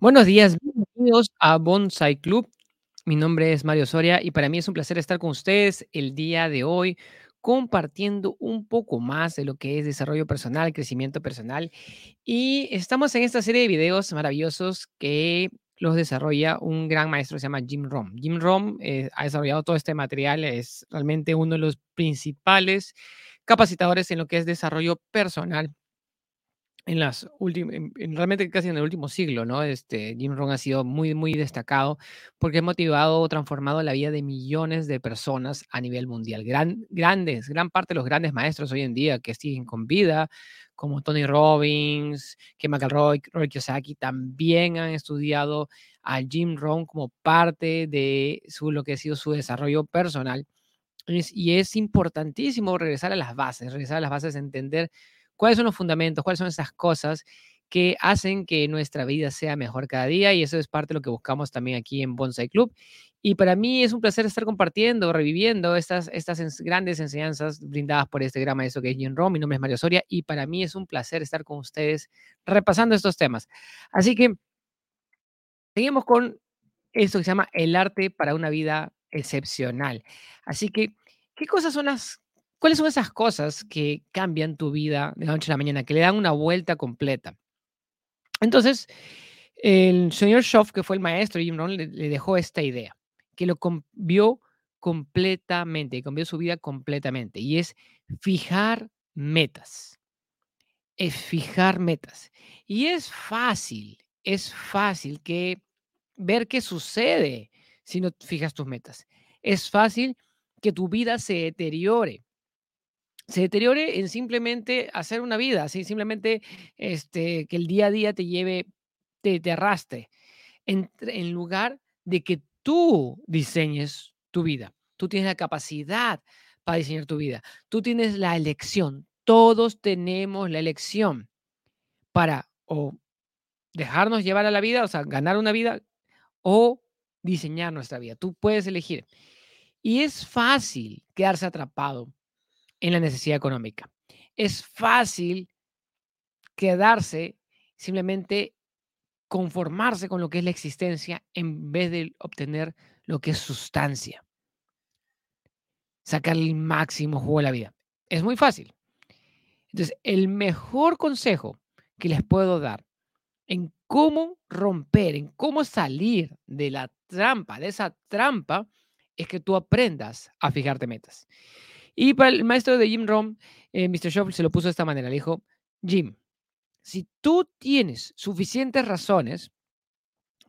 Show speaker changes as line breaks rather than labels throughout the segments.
Buenos días, bienvenidos a Bonsai Club. Mi nombre es Mario Soria y para mí es un placer estar con ustedes el día de hoy compartiendo un poco más de lo que es desarrollo personal, crecimiento personal. Y estamos en esta serie de videos maravillosos que los desarrolla un gran maestro se llama Jim Rom. Jim Rom eh, ha desarrollado todo este material, es realmente uno de los principales capacitadores en lo que es desarrollo personal en las últimas, realmente casi en el último siglo, ¿no? Este, Jim Rohn ha sido muy, muy destacado porque ha motivado o transformado la vida de millones de personas a nivel mundial. Gran, grandes, gran parte de los grandes maestros hoy en día que siguen con vida, como Tony Robbins, que McElroy, Roy Kiyosaki, también han estudiado a Jim Rohn como parte de su, lo que ha sido su desarrollo personal. y es importantísimo regresar a las bases, regresar a las bases, entender cuáles son los fundamentos, cuáles son esas cosas que hacen que nuestra vida sea mejor cada día y eso es parte de lo que buscamos también aquí en Bonsai Club. Y para mí es un placer estar compartiendo, reviviendo estas, estas grandes enseñanzas brindadas por este gran maestro que es Jim Rom. Mi nombre es Mario Soria y para mí es un placer estar con ustedes repasando estos temas. Así que seguimos con esto que se llama el arte para una vida excepcional. Así que, ¿qué cosas son las ¿Cuáles son esas cosas que cambian tu vida de la noche a la mañana, que le dan una vuelta completa? Entonces, el señor Schoff, que fue el maestro Jim Rohn, le, dejó esta idea, que lo cambió completamente, cambió su vida completamente, y es fijar metas. Es fijar metas. Y es fácil, es fácil que ver qué sucede si no fijas tus metas. Es fácil que tu vida se deteriore se deteriore en simplemente hacer una vida, así simplemente este, que el día a día te lleve, te, te arrastre, en, en lugar de que tú diseñes tu vida. Tú tienes la capacidad para diseñar tu vida. Tú tienes la elección. Todos tenemos la elección para o dejarnos llevar a la vida, o sea, ganar una vida, o diseñar nuestra vida. Tú puedes elegir. Y es fácil quedarse atrapado en la necesidad económica. Es fácil quedarse, simplemente conformarse con lo que es la existencia en vez de obtener lo que es sustancia. Sacar el máximo jugo de la vida. Es muy fácil. Entonces, el mejor consejo que les puedo dar en cómo romper, en cómo salir de la trampa, de esa trampa, es que tú aprendas a fijarte metas. Y para el maestro de Jim Rom, Mr. Shaw se lo puso de esta manera. Le dijo, Jim, si tú tienes suficientes razones,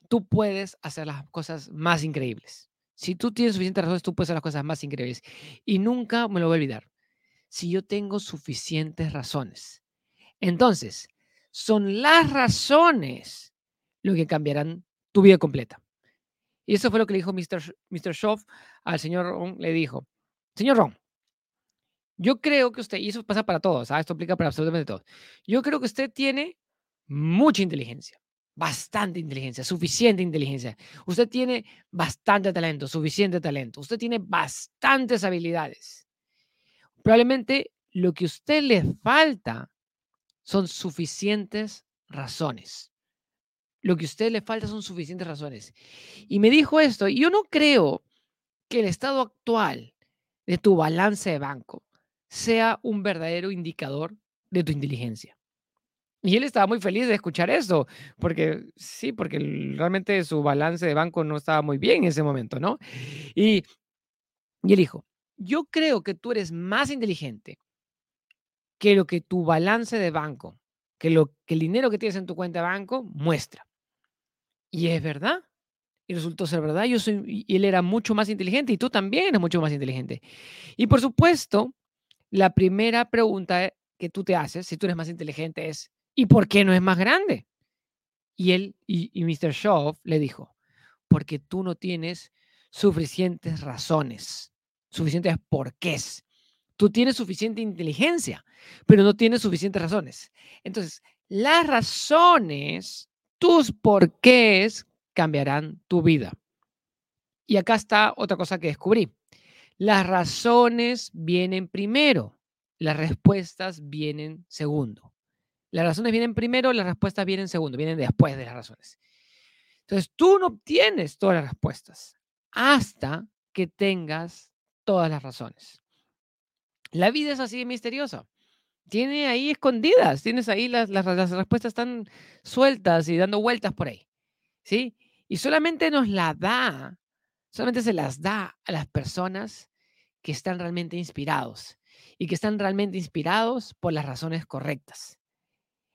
tú puedes hacer las cosas más increíbles. Si tú tienes suficientes razones, tú puedes hacer las cosas más increíbles. Y nunca me lo voy a olvidar. Si yo tengo suficientes razones. Entonces, son las razones lo que cambiarán tu vida completa. Y eso fue lo que le dijo Mr. Mr. Shaw al señor Ron. Le dijo, señor Ron, yo creo que usted, y eso pasa para todos, ¿ah? esto aplica para absolutamente todos. Yo creo que usted tiene mucha inteligencia, bastante inteligencia, suficiente inteligencia. Usted tiene bastante talento, suficiente talento. Usted tiene bastantes habilidades. Probablemente lo que a usted le falta son suficientes razones. Lo que a usted le falta son suficientes razones. Y me dijo esto, y yo no creo que el estado actual de tu balance de banco sea un verdadero indicador de tu inteligencia. Y él estaba muy feliz de escuchar eso, porque sí, porque realmente su balance de banco no estaba muy bien en ese momento, ¿no? Y, y él dijo, yo creo que tú eres más inteligente que lo que tu balance de banco, que, lo, que el dinero que tienes en tu cuenta de banco muestra. Y es verdad. Y resultó ser verdad. Yo soy, y él era mucho más inteligente y tú también eres mucho más inteligente. Y por supuesto, la primera pregunta que tú te haces, si tú eres más inteligente, es, ¿y por qué no es más grande? Y él, y, Mr. Shaw le dijo, porque tú no tienes suficientes razones, suficientes porqués. Tú tienes suficiente inteligencia, pero no tienes suficientes razones. Entonces, las razones, tus porqués, cambiarán tu vida. Y acá está otra cosa que descubrí. Las razones vienen primero, las respuestas vienen segundo. Las razones vienen primero, las respuestas vienen segundo, vienen después de las razones. Entonces, tú no obtienes todas las respuestas hasta que tengas todas las razones. La vida es así de misteriosa. Tiene ahí escondidas, tienes ahí las, las, respuestas están sueltas y dando vueltas por ahí. ¿Sí? Y solamente nos la da, solamente se las da a las personas que están realmente inspirados y que están realmente inspirados por las razones correctas.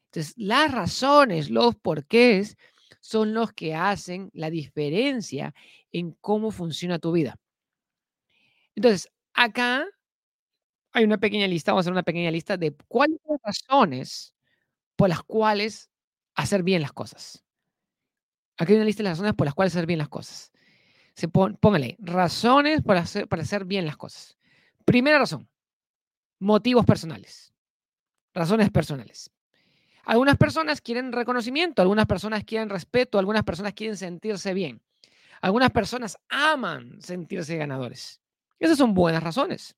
Entonces, las razones, los porqués, son los que hacen la diferencia en cómo funciona tu vida. Entonces, acá hay una pequeña lista, vamos a hacer una pequeña lista de cuáles son las razones por las cuales hacer bien las cosas. Aquí hay una lista de las razones por las cuales hacer bien las cosas. Se póngale razones para hacer, para hacer bien las cosas. Primera razón, motivos personales. Razones personales. Algunas personas quieren reconocimiento, algunas personas quieren respeto, algunas personas quieren sentirse bien. Algunas personas aman sentirse ganadores. Esas son buenas razones.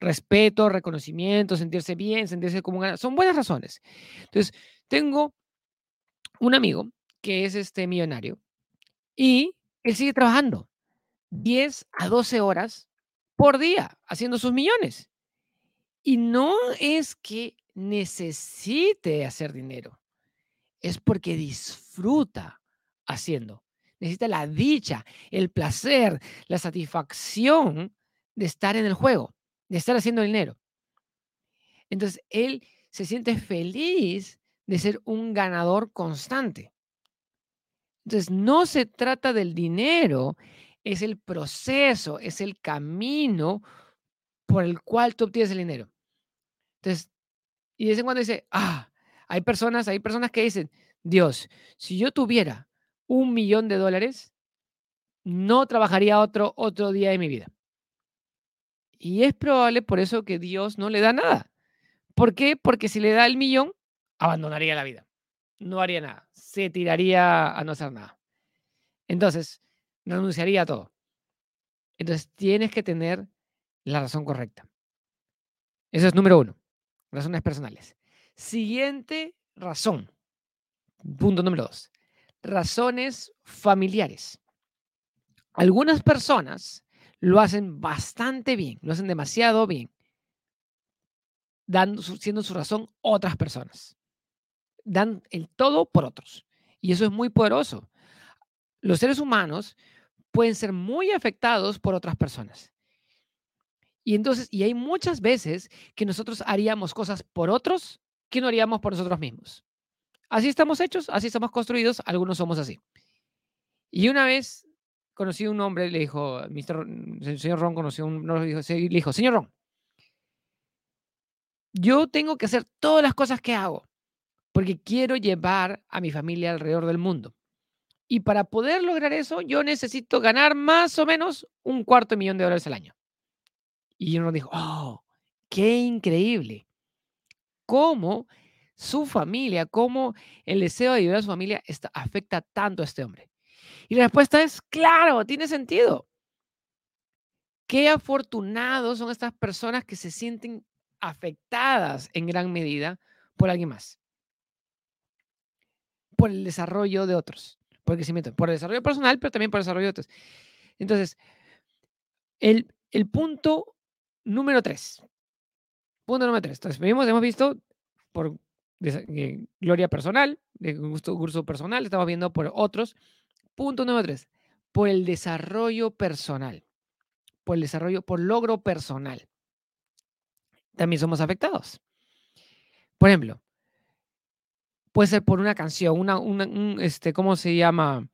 Respeto, reconocimiento, sentirse bien, sentirse como ganador, son buenas razones. Entonces, tengo un amigo que es este millonario y él sigue trabajando 10 a 12 horas por día haciendo sus millones. Y no es que necesite hacer dinero, es porque disfruta haciendo. Necesita la dicha, el placer, la satisfacción de estar en el juego, de estar haciendo dinero. Entonces, él se siente feliz de ser un ganador constante. Entonces, no se trata del dinero, es el proceso, es el camino por el cual tú obtienes el dinero. Entonces, y de vez en cuando dice, ah, hay personas, hay personas que dicen, Dios, si yo tuviera un millón de dólares, no trabajaría otro, otro día de mi vida. Y es probable por eso que Dios no le da nada. ¿Por qué? Porque si le da el millón, abandonaría la vida. No haría nada. Se tiraría a no hacer nada. Entonces, renunciaría a todo. Entonces, tienes que tener la razón correcta. Eso es número uno. Razones personales. Siguiente razón. Punto número dos. Razones familiares. Algunas personas lo hacen bastante bien, lo hacen demasiado bien, dando, siendo su razón otras personas. Dan el todo por otros. Y eso es muy poderoso. Los seres humanos pueden ser muy afectados por otras personas. Y entonces, y hay muchas veces que nosotros haríamos cosas por otros que no haríamos por nosotros mismos. Así estamos hechos, así estamos construidos, algunos somos así. Y una vez conocí a un hombre, le dijo, el señor Ron conoció a un hombre, le dijo, señor Ron, yo tengo que hacer todas las cosas que hago porque quiero llevar a mi familia alrededor del mundo. Y para poder lograr eso, yo necesito ganar más o menos un cuarto de millón de dólares al año. Y uno dijo, oh, qué increíble. Cómo su familia, cómo el deseo de ayudar a su familia está, afecta tanto a este hombre. Y la respuesta es, claro, tiene sentido. Qué afortunados son estas personas que se sienten afectadas en gran medida por alguien más. Por el desarrollo de otros. Por el crecimiento. Por el desarrollo personal, pero también por el desarrollo de otros. Entonces, el, el punto número 3. Punto número 3. Entonces, hemos, hemos visto por eh, gloria personal, de gusto, gusto personal, estamos viendo por otros. Punto número 3. Por el desarrollo personal. Por el desarrollo, por logro personal. También somos afectados. Por ejemplo, puede ser por una canción, una, una este, ¿cómo se llama?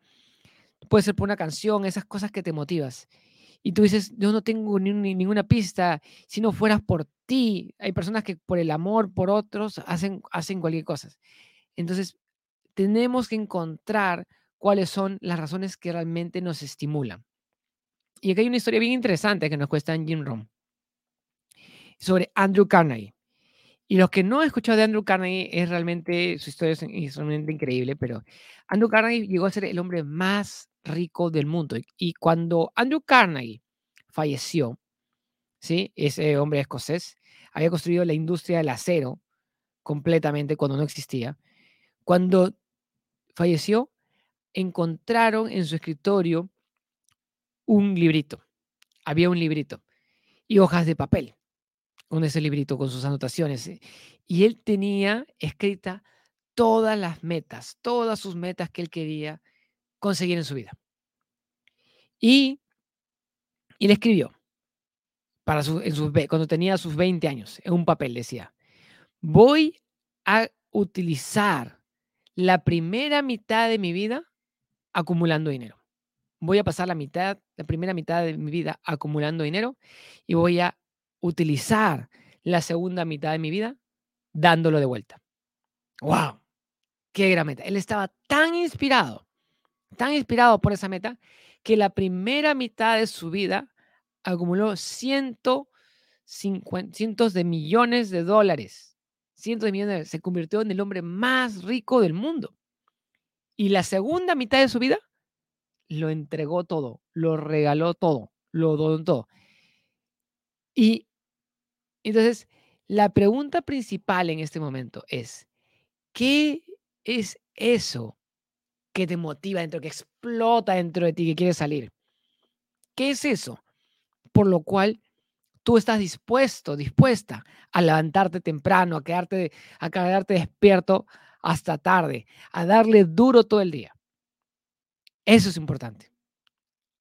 Puede ser por una canción, esas cosas que te motivas y tú dices, yo no tengo ni, ninguna pista, si no fueras por ti, hay personas que por el amor por otros hacen, hacen cualquier cosa. Entonces, tenemos que encontrar cuáles son las razones que realmente nos estimulan. Y aquí hay una historia bien interesante que nos cuesta en Jim Rohn sobre Andrew Carnegie. Y los que no han escuchado de Andrew Carnegie, es realmente, su historia es, realmente increíble, pero Andrew Carnegie llegó a ser el hombre más rico del mundo. Y cuando Andrew Carnegie falleció, ¿sí? ese hombre escocés, había construido la industria del acero completamente cuando no existía. Cuando falleció, encontraron en su escritorio un librito. Había un librito y hojas de papel con ese librito, con sus anotaciones. eh, Y él tenía escrita todas las metas, todas sus metas que él quería conseguir en su vida. Y, y le escribió, para su- cuando tenía sus 20 años, en un papel decía, voy a utilizar la primera mitad de mi vida acumulando dinero. Voy a pasar la mitad, la primera mitad de mi vida acumulando dinero y voy a utilizar la segunda mitad de mi vida dándolo de vuelta. ¡Wow! ¡Qué gran meta! Él estaba tan inspirado, tan inspirado por esa meta, que la primera mitad de su vida acumuló ciento cincuen- cientos de millones de dólares. Cientos de millones de dólares. Se convirtió en el hombre más rico del mundo. Y la segunda mitad de su vida lo entregó todo, lo regaló todo, lo donó todo. Y entonces, la pregunta principal en este momento es, ¿qué es eso que te motiva dentro, que explota dentro de ti, que quieres salir? ¿Qué es eso por lo cual tú estás dispuesto, dispuesta a levantarte temprano, a quedarte, a quedarte despierto hasta tarde, a darle duro todo el día? Eso es importante.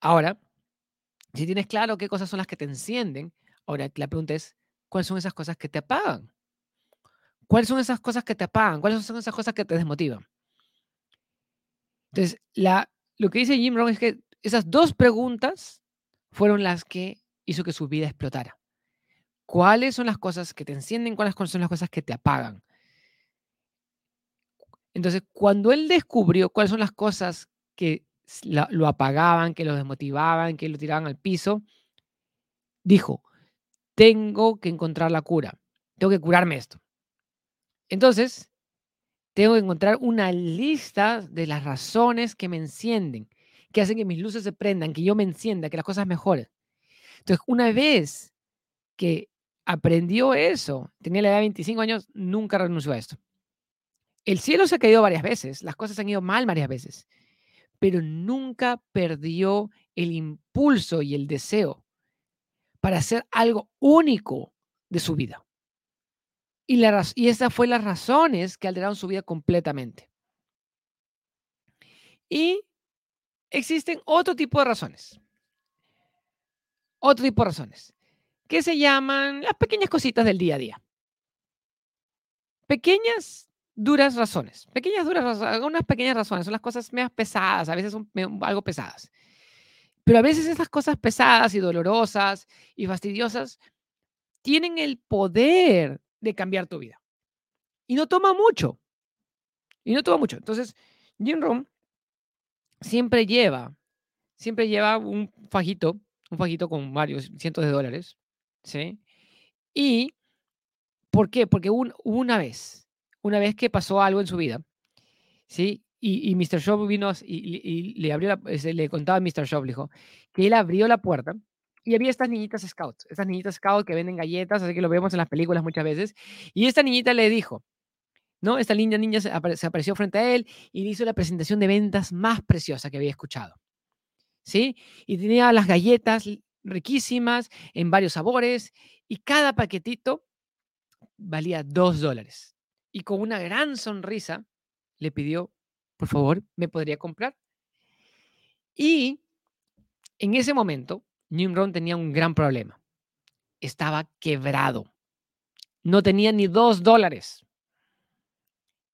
Ahora, si tienes claro qué cosas son las que te encienden, ahora la pregunta es, ¿cuáles son esas cosas que te apagan? ¿Cuáles son esas cosas que te apagan? ¿Cuáles son esas cosas que te desmotivan? Entonces, la, lo que dice Jim Rohn es que esas dos preguntas fueron las que hizo que su vida explotara. ¿Cuáles son las cosas que te encienden? ¿Cuáles son las cosas que te apagan? Entonces, cuando él descubrió cuáles son las cosas que lo apagaban, que lo desmotivaban, que lo tiraban al piso, dijo, tengo que encontrar la cura, tengo que curarme esto. Entonces, tengo que encontrar una lista de las razones que me encienden, que hacen que mis luces se prendan, que yo me encienda, que las cosas mejoren. Entonces, una vez que aprendió eso, tenía la edad de 25 años, nunca renunció a esto. El cielo se ha caído varias veces, las cosas han ido mal varias veces, pero nunca perdió el impulso y el deseo para hacer algo único de su vida. Y, la, y esas fue las razones que alteraron su vida completamente. Y existen otro tipo de razones. Otro tipo de razones. Que se llaman las pequeñas cositas del día a día. Pequeñas, duras razones. Pequeñas, duras razones. Algunas pequeñas razones. Son las cosas más pesadas. A veces son algo pesadas. Pero a veces esas cosas pesadas y dolorosas y fastidiosas tienen el poder de cambiar tu vida. Y no toma mucho. Y no toma mucho. Entonces, Jim Rohn siempre lleva, siempre lleva un fajito, un fajito con varios cientos de dólares, ¿sí? Y, ¿por qué? Porque una vez, una vez que pasó algo en su vida, ¿sí? Y, Mr. Shop vino y, le abrió, la- le contaba a Mr. Shop, le dijo, que él abrió la puerta y había estas niñitas scouts, estas niñitas scouts que venden galletas, así que lo vemos en las películas muchas veces, y esta niñita le dijo, ¿no? Esta linda niña se, se apareció frente a él y le hizo la presentación de ventas más preciosa que había escuchado. ¿Sí? Y tenía las galletas riquísimas en varios sabores y cada paquetito valía dos dólares. Y con una gran sonrisa le pidió, por favor, ¿me podría comprar? Y en ese momento, Nimrod tenía un gran problema. Estaba quebrado. No tenía ni dos dólares.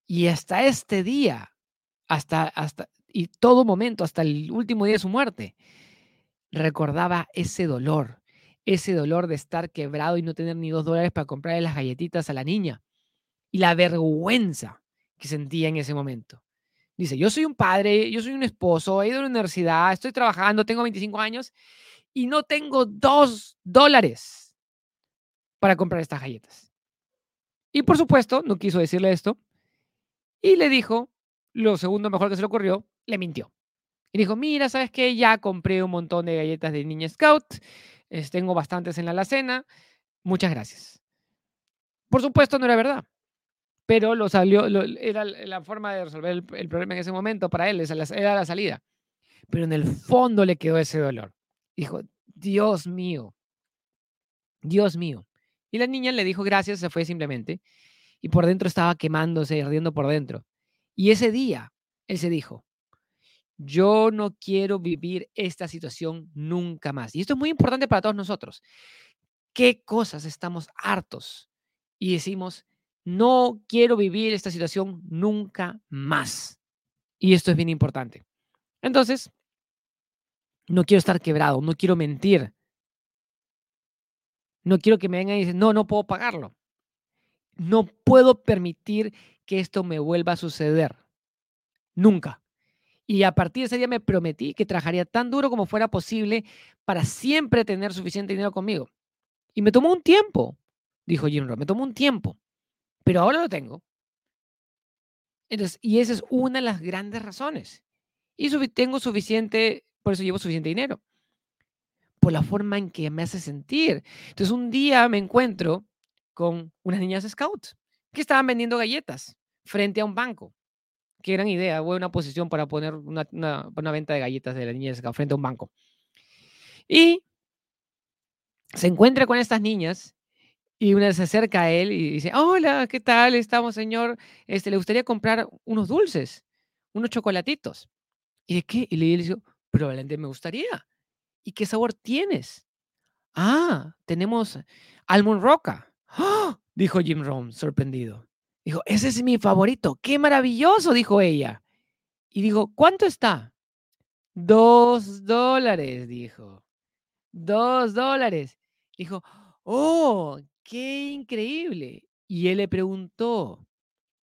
Y hasta este día, hasta, hasta, y todo momento, hasta el último día de su muerte, recordaba ese dolor, ese dolor de estar quebrado y no tener ni dos dólares para comprarle las galletitas a la niña y la vergüenza que sentía en ese momento. Dice, yo soy un padre, yo soy un esposo, he ido a la universidad, estoy trabajando, tengo 25 años y no tengo dos dólares para comprar estas galletas. Y por supuesto, no quiso decirle esto y le dijo, lo segundo mejor que se le ocurrió, le mintió. Y dijo, mira, ¿sabes qué? Ya compré un montón de galletas de Niña Scout, tengo bastantes en la alacena, muchas gracias. Por supuesto, no era verdad. Pero lo salió, lo- era la forma de resolver el, problema en ese momento para él, esa era la salida. Pero en el fondo le quedó ese dolor. Dijo, Dios mío, Dios mío. Y la niña le dijo gracias, se fue simplemente. Y por dentro estaba quemándose, ardiendo por dentro. Y ese día, él se dijo, yo no quiero vivir esta situación nunca más. Y esto es muy importante para todos nosotros. ¿Qué cosas estamos hartos? Y decimos, no quiero vivir esta situación nunca más. Y esto es bien importante. Entonces, no quiero estar quebrado, no quiero mentir. No quiero que me vengan y dicen, no, no puedo pagarlo. No puedo permitir que esto me vuelva a suceder. Nunca. Y a partir de ese día me prometí que trabajaría tan duro como fuera posible para siempre tener suficiente dinero conmigo. Y me tomó un tiempo, dijo Jim Rohn, me tomó un tiempo, pero ahora lo tengo. Entonces, y esa es una de las grandes razones. Y tengo suficiente, por eso llevo suficiente dinero, por la forma en que me hace sentir. Entonces, un día me encuentro con unas niñas scouts que estaban vendiendo galletas frente a un banco. Qué gran idea, buena posición para poner una, una- venta de galletas de las niñas scouts frente a un banco. Y se encuentra con estas niñas y una se acerca a él y dice, hola, ¿qué tal? Estamos, señor. Este, ¿Le gustaría comprar unos dulces, unos chocolatitos? ¿Y de qué? Y le dice, probablemente me gustaría. ¿Y qué sabor tienes? Ah, tenemos almond roca. ¡Ah! Dijo Jim Rohn, sorprendido. Dijo, ese es mi favorito. ¡Qué maravilloso! Dijo ella. Y dijo, ¿cuánto está? Dos dólares, dijo. Dos dólares. Dijo, oh, qué increíble. Y él le preguntó,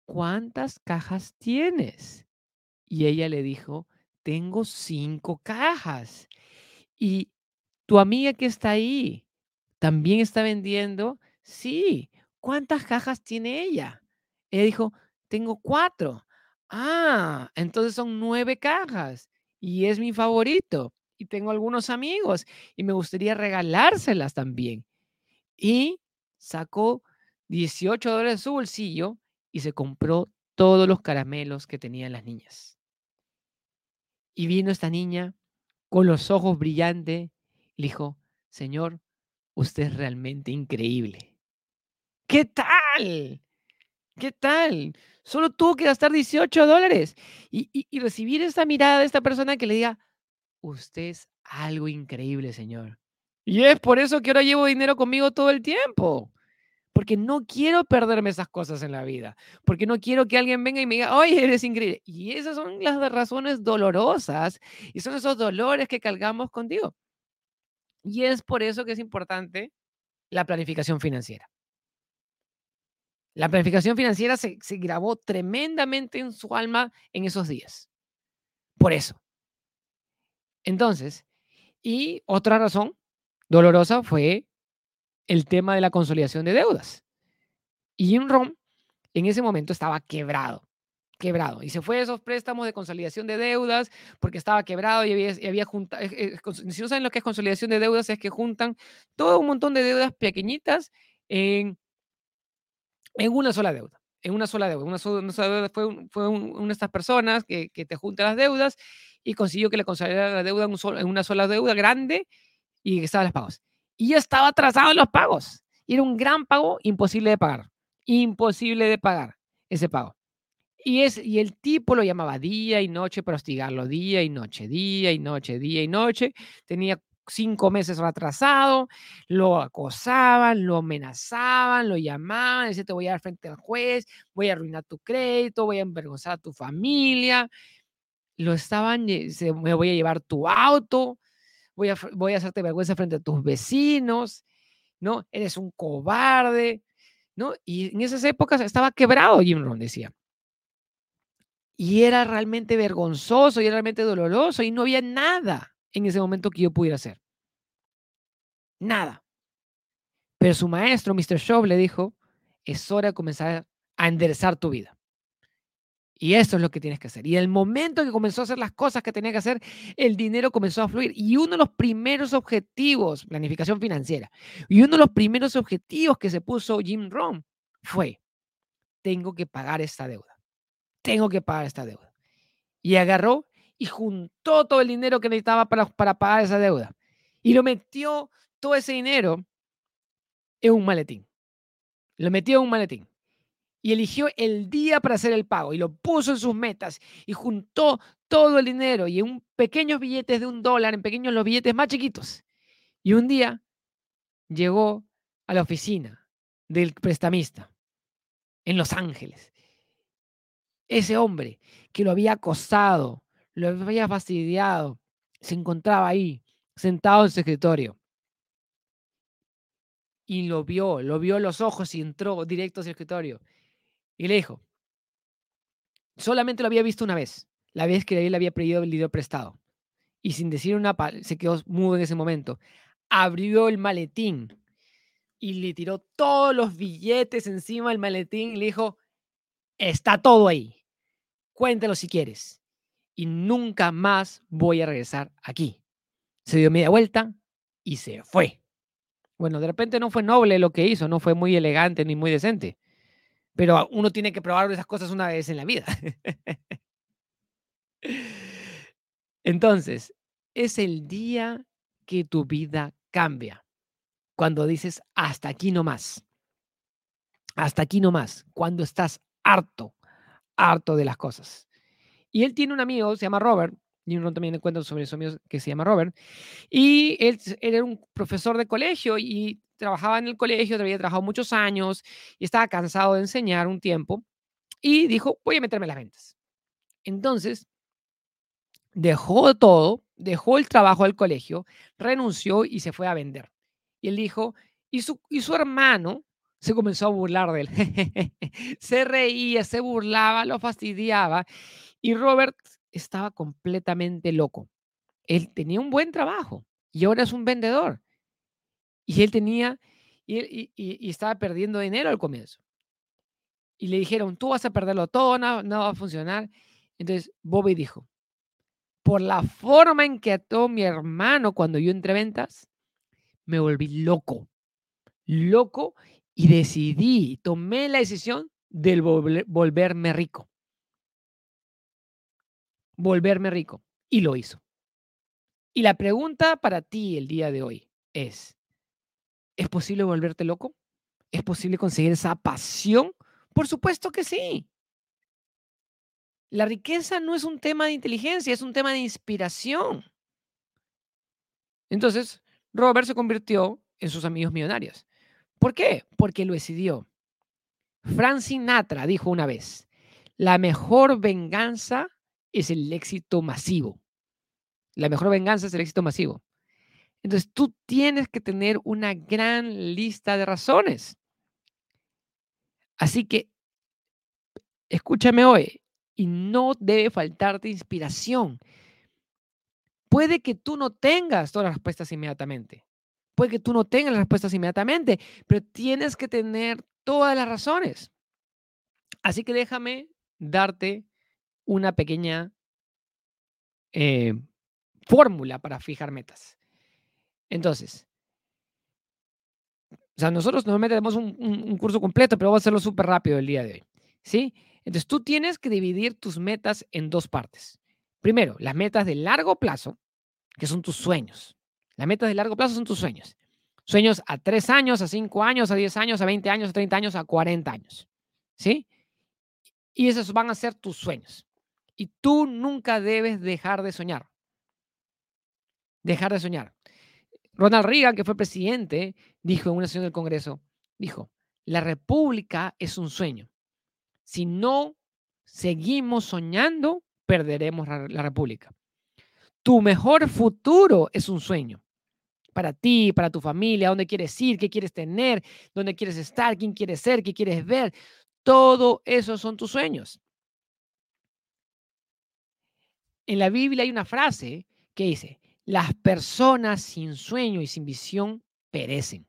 ¿cuántas cajas tienes? Y ella le dijo, tengo cinco cajas. Y tu amiga que está ahí, ¿también está vendiendo? Sí. ¿Cuántas cajas tiene ella? Ella dijo, tengo cuatro. Ah, entonces son nueve cajas. Y es mi favorito. Y tengo algunos amigos y me gustaría regalárselas también. Y sacó 18 dólares de su bolsillo y se compró todos los caramelos que tenían las niñas. Y vino esta niña con los ojos brillantes y le dijo, Señor, usted es realmente increíble. ¿Qué tal? ¿Qué tal? Solo tuvo que gastar 18 dólares y, y- y recibir esta mirada de esta persona que le diga, usted es algo increíble, Señor. Y es por eso que ahora llevo dinero conmigo todo el tiempo. Porque no quiero perderme esas cosas en la vida. Porque no quiero que alguien venga y me diga, oye, eres increíble. Y esas son las razones dolorosas y son esos dolores que cargamos contigo. Y es por eso que es importante la planificación financiera. La planificación financiera se, se grabó tremendamente en su alma en esos días. Por eso. Entonces, y otra razón dolorosa fue el tema de la consolidación de deudas. Y Rohn en ese momento estaba quebrado, quebrado. Y se fue a esos préstamos de consolidación de deudas porque estaba quebrado y había, y había juntado. Si no saben lo que es consolidación de deudas, es que juntan todo un montón de deudas pequeñitas en, en una sola deuda. En una sola deuda. Una sola, una deuda fue, fue un- una de estas personas que, que te junta las deudas y consiguió que le consolidara la deuda en una sola deuda grande y que estaba los pagos. Y estaba atrasado en los pagos. Era un gran pago imposible de pagar. Imposible de pagar ese pago. Y, es, y el tipo lo llamaba día y noche para hostigarlo, día y noche, día y noche, día y noche. Tenía cinco meses retrasado, lo acosaban, lo amenazaban, lo llamaban, decían, te voy a dar frente al juez, voy a arruinar tu crédito, voy a envergonzar a tu familia. Lo estaban, lle- se- me voy a llevar tu auto, voy a, voy a hacerte vergüenza frente a tus vecinos, ¿no? Eres un cobarde, ¿no? Y en esas épocas estaba quebrado Jim Rohn, decía. Y era realmente vergonzoso y era realmente doloroso y no había nada en ese momento que yo pudiera hacer. Nada. Pero su maestro, Mr. Shaw, le dijo, es hora de comenzar a enderezar tu vida. Y eso es lo que tienes que hacer. Y el momento que comenzó a hacer las cosas que tenía que hacer, el dinero comenzó a fluir. Y uno de los primeros objetivos, planificación financiera, y uno de los primeros objetivos que se puso Jim Rohn fue tengo que pagar esta deuda. Tengo que pagar esta deuda. Y agarró y juntó todo el dinero que necesitaba para, para pagar esa deuda. Y lo metió todo ese dinero en un maletín. Lo metió en un maletín. Y eligió el día para hacer el pago y lo puso en sus metas y juntó todo el dinero y en pequeños billetes de un dólar, en pequeños los billetes más chiquitos. Y un día llegó a la oficina del prestamista en Los Ángeles. Ese hombre que lo había acosado, lo había fastidiado, se encontraba ahí, sentado en su escritorio. Y lo vio, lo vio los ojos y entró directo a su escritorio. Y le dijo, solamente lo había visto una vez, la vez que él había pedido el dinero prestado. Y sin decir una palabra, se quedó mudo en ese momento. Abrió el maletín y le tiró todos los billetes encima del maletín y le dijo, está todo ahí, cuéntalo si quieres. Y nunca más voy a regresar aquí. Se dio media vuelta y se fue. Bueno, de repente no fue noble lo que hizo, no fue muy elegante ni muy decente, pero uno tiene que probar esas cosas una vez en la vida. Entonces, es el día que tu vida cambia cuando dices hasta aquí no más. Hasta aquí no más. Cuando estás harto, harto de las cosas. Y él tiene un amigo, se llama Robert, y uno también encuentra sobre su amigo que se llama Robert, y él, era un profesor de colegio y trabajaba en el colegio, había trabajado muchos años y estaba cansado de enseñar un tiempo y dijo, voy a meterme las ventas. Entonces, dejó todo, dejó el trabajo del colegio, renunció y se fue a vender. Y él dijo, y su, y su hermano se comenzó a burlar de él. se reía, se burlaba, lo fastidiaba. Y Robert estaba completamente loco. Él tenía un buen trabajo y ahora es un vendedor. Y él tenía, y, y, estaba perdiendo dinero al comienzo. Y le dijeron, tú vas a perderlo todo, no, no va a funcionar. Entonces Bobby dijo, por la forma en que ató mi hermano cuando yo entré ventas, me volví loco, loco y decidí, tomé la decisión de volverme rico. Volverme rico. Y lo hizo. Y la pregunta para ti el día de hoy es, ¿es posible volverte loco? ¿Es posible conseguir esa pasión? Por supuesto que sí. La riqueza no es un tema de inteligencia, es un tema de inspiración. Entonces, Robert se convirtió en sus amigos millonarios. ¿Por qué? Porque lo decidió. Frank Sinatra dijo una vez, la mejor venganza es el éxito masivo. La mejor venganza es el éxito masivo. Entonces tú tienes que tener una gran lista de razones. Así que escúchame hoy y no debe faltarte inspiración. Puede que tú no tengas todas las respuestas inmediatamente. Puede que tú no tengas las respuestas inmediatamente, pero tienes que tener todas las razones. Así que déjame darte una pequeña eh, fórmula para fijar metas. Entonces, o sea, nosotros normalmente tenemos un, curso completo, pero vamos a hacerlo súper rápido el día de hoy. ¿Sí? Entonces, tú tienes que dividir tus metas en dos partes. Primero, las metas de largo plazo, que son tus sueños. Las metas de largo plazo son tus sueños. Sueños a 3 años, a 5 años, a 10 años, a 20 años, a 30 años, a 40 años. ¿Sí? Y esos van a ser tus sueños. Y tú nunca debes dejar de soñar. Dejar de soñar. Ronald Reagan, que fue presidente, dijo en una sesión del Congreso, dijo, la república es un sueño. Si no seguimos soñando, perderemos la, República. Tu mejor futuro es un sueño. Para ti, para tu familia, dónde quieres ir, qué quieres tener, dónde quieres estar, quién quieres ser, qué quieres ver. Todo eso son tus sueños. En la Biblia hay una frase que dice, las personas sin sueño y sin visión perecen.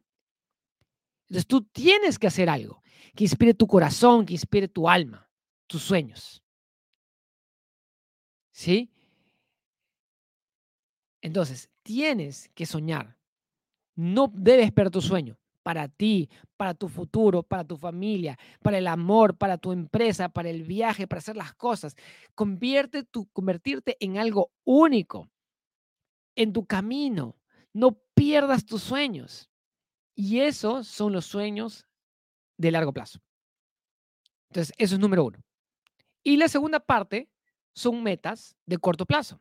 Entonces tú tienes que hacer algo que inspire tu corazón, que inspire tu alma, tus sueños. ¿Sí? Entonces, tienes que soñar. No debes perder tu sueño. Para ti, para tu futuro, para tu familia, para el amor, para tu empresa, para el viaje, para hacer las cosas. Convierte tu, convertirte en algo único en tu camino. No pierdas tus sueños. Y esos son los sueños de largo plazo. Entonces, eso es número uno. Y la segunda parte son metas de corto plazo.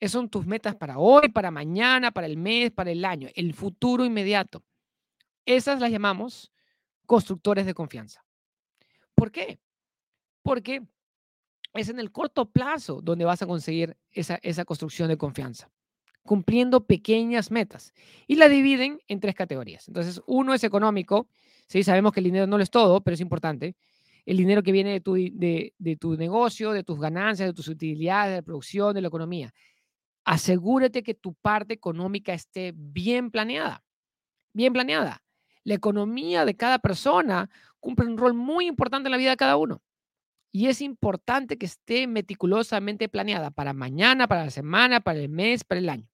Esas son tus metas para hoy, para mañana, para el mes, para el año, el futuro inmediato. Esas las llamamos constructores de confianza. ¿Por qué? Porque es en el corto plazo donde vas a conseguir esa, esa construcción de confianza, cumpliendo pequeñas metas. Y la dividen en tres categorías. Entonces, uno es económico, ¿sí? sabemos que el dinero no lo es todo, pero es importante. El dinero que viene de tu, de, de tu negocio, de tus ganancias, de tus utilidades, de la producción, de la economía. Asegúrate que tu parte económica esté bien planeada. Bien planeada la economía de cada persona cumple un rol muy importante en la vida de cada uno. Y es importante que esté meticulosamente planeada para mañana, para la semana, para el mes, para el año.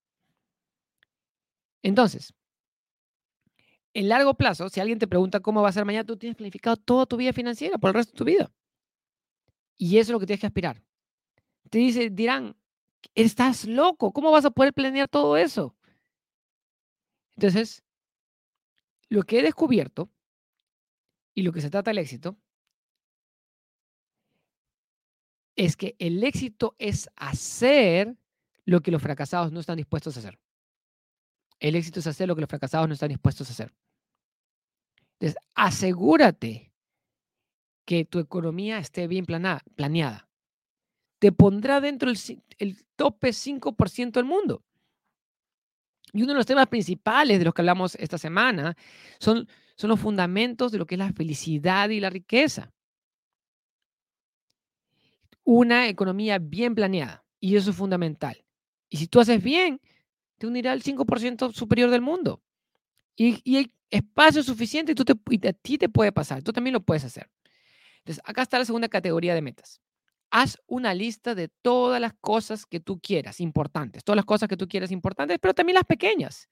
Entonces, en largo plazo, si alguien te pregunta cómo va a ser mañana, tú tienes planificado toda tu vida financiera por el resto de tu vida. Y eso es lo que tienes que aspirar. Te dice, dirán, estás loco, ¿cómo vas a poder planear todo eso? Entonces, lo que he descubierto y lo que se trata del éxito es que el éxito es hacer lo que los fracasados no están dispuestos a hacer. El éxito es hacer lo que los fracasados no están dispuestos a hacer. Entonces, asegúrate que tu economía esté bien planeada. Te pondrá dentro del el tope 5% del mundo. Y uno de los temas principales de los que hablamos esta semana son, son los fundamentos de lo que es la felicidad y la riqueza. Una economía bien planeada, y eso es fundamental. Y si tú haces bien, te unirá al 5% superior del mundo. Y, y, hay espacio suficiente y, tú y a ti te puede pasar. Tú también lo puedes hacer. Entonces, acá está la segunda categoría de metas haz una lista de todas las cosas que tú quieras, importantes, todas las cosas que tú quieras importantes, pero también las pequeñas.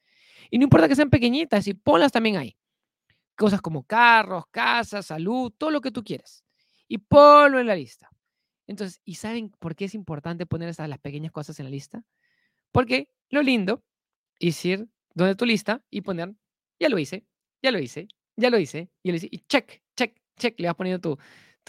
Y no importa que sean pequeñitas, y ponlas también ahí. Cosas como carros, casas, salud, todo lo que tú quieras. Y ponlo en la lista. Entonces, ¿y saben por qué es importante poner esas las pequeñas cosas en la lista? Porque lo lindo es ir donde tu lista y poner, ya lo hice, ya lo hice, ya lo hice, ya lo hice, y check, check, check, le vas poniendo tu,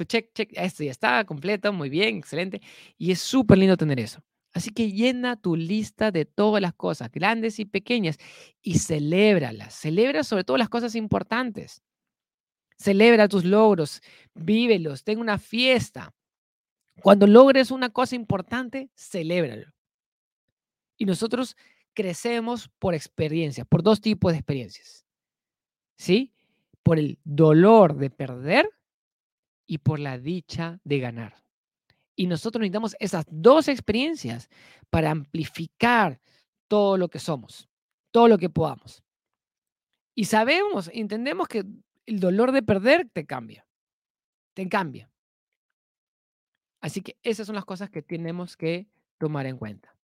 check, check, esto ya está completo, muy bien, excelente. Y es súper lindo tener eso. Así que llena tu lista de todas las cosas, grandes y pequeñas, y celébralas. Celebra sobre todo las cosas importantes. Celebra tus logros, vívelos, ten una fiesta. Cuando logres una cosa importante, celébralo. Y nosotros crecemos por experiencia, por dos tipos de experiencias. ¿Sí? Por el dolor de perder y por la dicha de ganar. Y nosotros necesitamos esas dos experiencias para amplificar todo lo que somos, todo lo que podamos. Y sabemos, entendemos que el dolor de perder te cambia, te cambia. Así que esas son las cosas que tenemos que tomar en cuenta.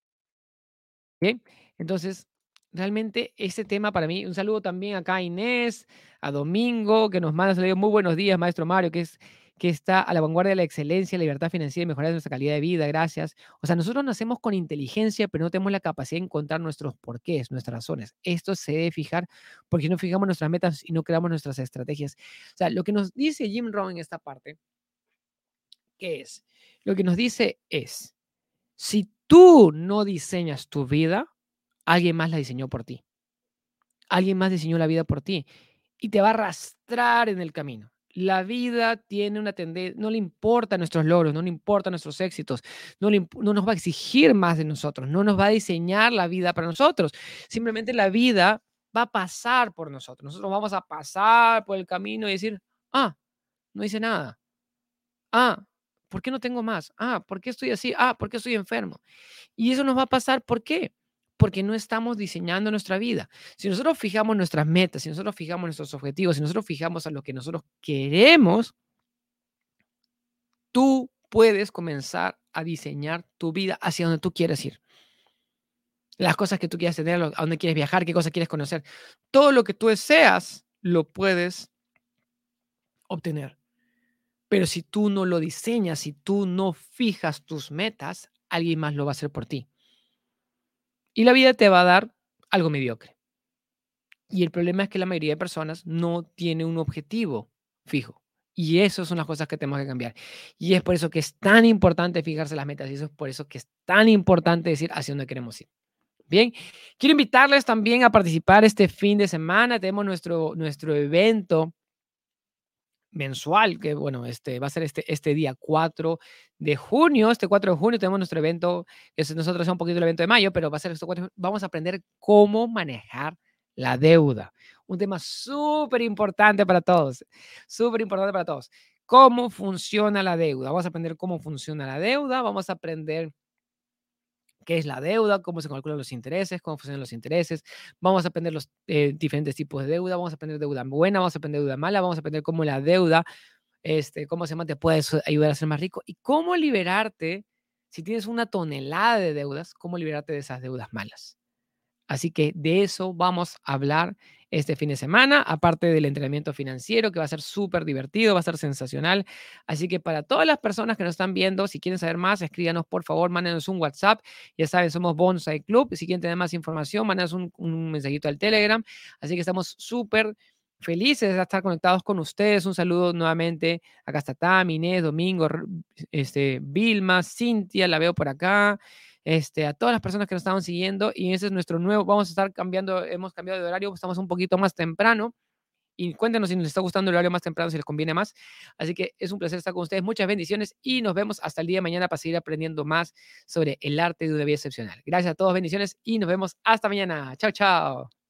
¿Bien? Entonces, realmente ese tema para mí, un saludo también acá a Inés, a Domingo, que nos manda saludos, muy buenos días, maestro Mario, que es que está a la vanguardia de la excelencia, la libertad financiera y mejorar nuestra calidad de vida, gracias. O sea, nosotros nacemos con inteligencia, pero no tenemos la capacidad de encontrar nuestros porqués, nuestras razones. Esto se debe fijar porque no fijamos nuestras metas y no creamos nuestras estrategias. O sea, lo que nos dice Jim Rohn en esta parte, ¿qué es? Lo que nos dice es, si tú no diseñas tu vida, alguien más la diseñó por ti. Alguien más diseñó la vida por ti y te va a arrastrar en el camino. La vida tiene una tendencia, no le importa nuestros logros, no le importa nuestros éxitos, no, no nos va a exigir más de nosotros, no nos va a diseñar la vida para nosotros. Simplemente la vida va a pasar por nosotros. Nosotros vamos a pasar por el camino y decir, ah, no hice nada. Ah, ¿por qué no tengo más? Ah, ¿por qué estoy así? Ah, ¿por qué estoy enfermo? Y eso nos va a pasar, ¿por qué? Porque no estamos diseñando nuestra vida. Si nosotros fijamos nuestras metas, si nosotros fijamos nuestros objetivos, si nosotros fijamos a lo que nosotros queremos, tú puedes comenzar a diseñar tu vida hacia donde tú quieres ir. Las cosas que tú quieres tener, a dónde quieres viajar, qué cosas quieres conocer. Todo lo que tú deseas, lo puedes obtener. Pero si tú no lo diseñas, si tú no fijas tus metas, alguien más lo va a hacer por ti. Y la vida te va a dar algo mediocre. Y el problema es que la mayoría de personas no tiene un objetivo fijo. Y eso son las cosas que tenemos que cambiar. Y es por eso que es tan importante fijarse las metas. Y eso es por eso que es tan importante decir hacia dónde queremos ir. Bien, quiero invitarles también a participar este fin de semana. Tenemos nuestro, nuestro evento mensual, que bueno, este va a ser este, este día 4 de junio. Este 4 de junio tenemos nuestro evento, que es, nosotros es un poquito el evento de mayo, pero va a ser este 4 Vamos a aprender cómo manejar la deuda. Un tema súper importante para todos, súper importante para todos. ¿Cómo funciona la deuda? Vamos a aprender cómo funciona la deuda, vamos a aprender qué es la deuda, cómo se calculan los intereses, cómo funcionan los intereses. Vamos a aprender los eh, diferentes tipos de deuda, vamos a aprender deuda buena, vamos a aprender deuda mala, vamos a aprender cómo la deuda, este, cómo se puede ayudar a ser más rico y cómo liberarte, si tienes una tonelada de deudas, cómo liberarte de esas deudas malas. Así que de eso vamos a hablar este fin de semana, aparte del entrenamiento financiero, que va a ser súper divertido, va a ser sensacional. Así que para todas las personas que nos están viendo, si quieren saber más, escríbanos por favor, mándenos un WhatsApp. Ya saben, somos Bonsai Club. Si quieren tener más información, mándenos un, un mensajito al Telegram. Así que estamos súper felices de estar conectados con ustedes. Un saludo nuevamente. Acá está Tami, Inés, Domingo, este, Vilma, Cintia, la veo por acá este, a todas las personas que nos estaban siguiendo y ese es nuestro nuevo, vamos a estar cambiando, hemos cambiado de horario, estamos un poquito más temprano y cuéntenos si les está gustando el horario más temprano, si les conviene más. Así que es un placer estar con ustedes, muchas bendiciones y nos vemos hasta el día de mañana para seguir aprendiendo más sobre el arte de una vida excepcional. Gracias a todos, bendiciones y nos vemos hasta mañana. Chao, chao.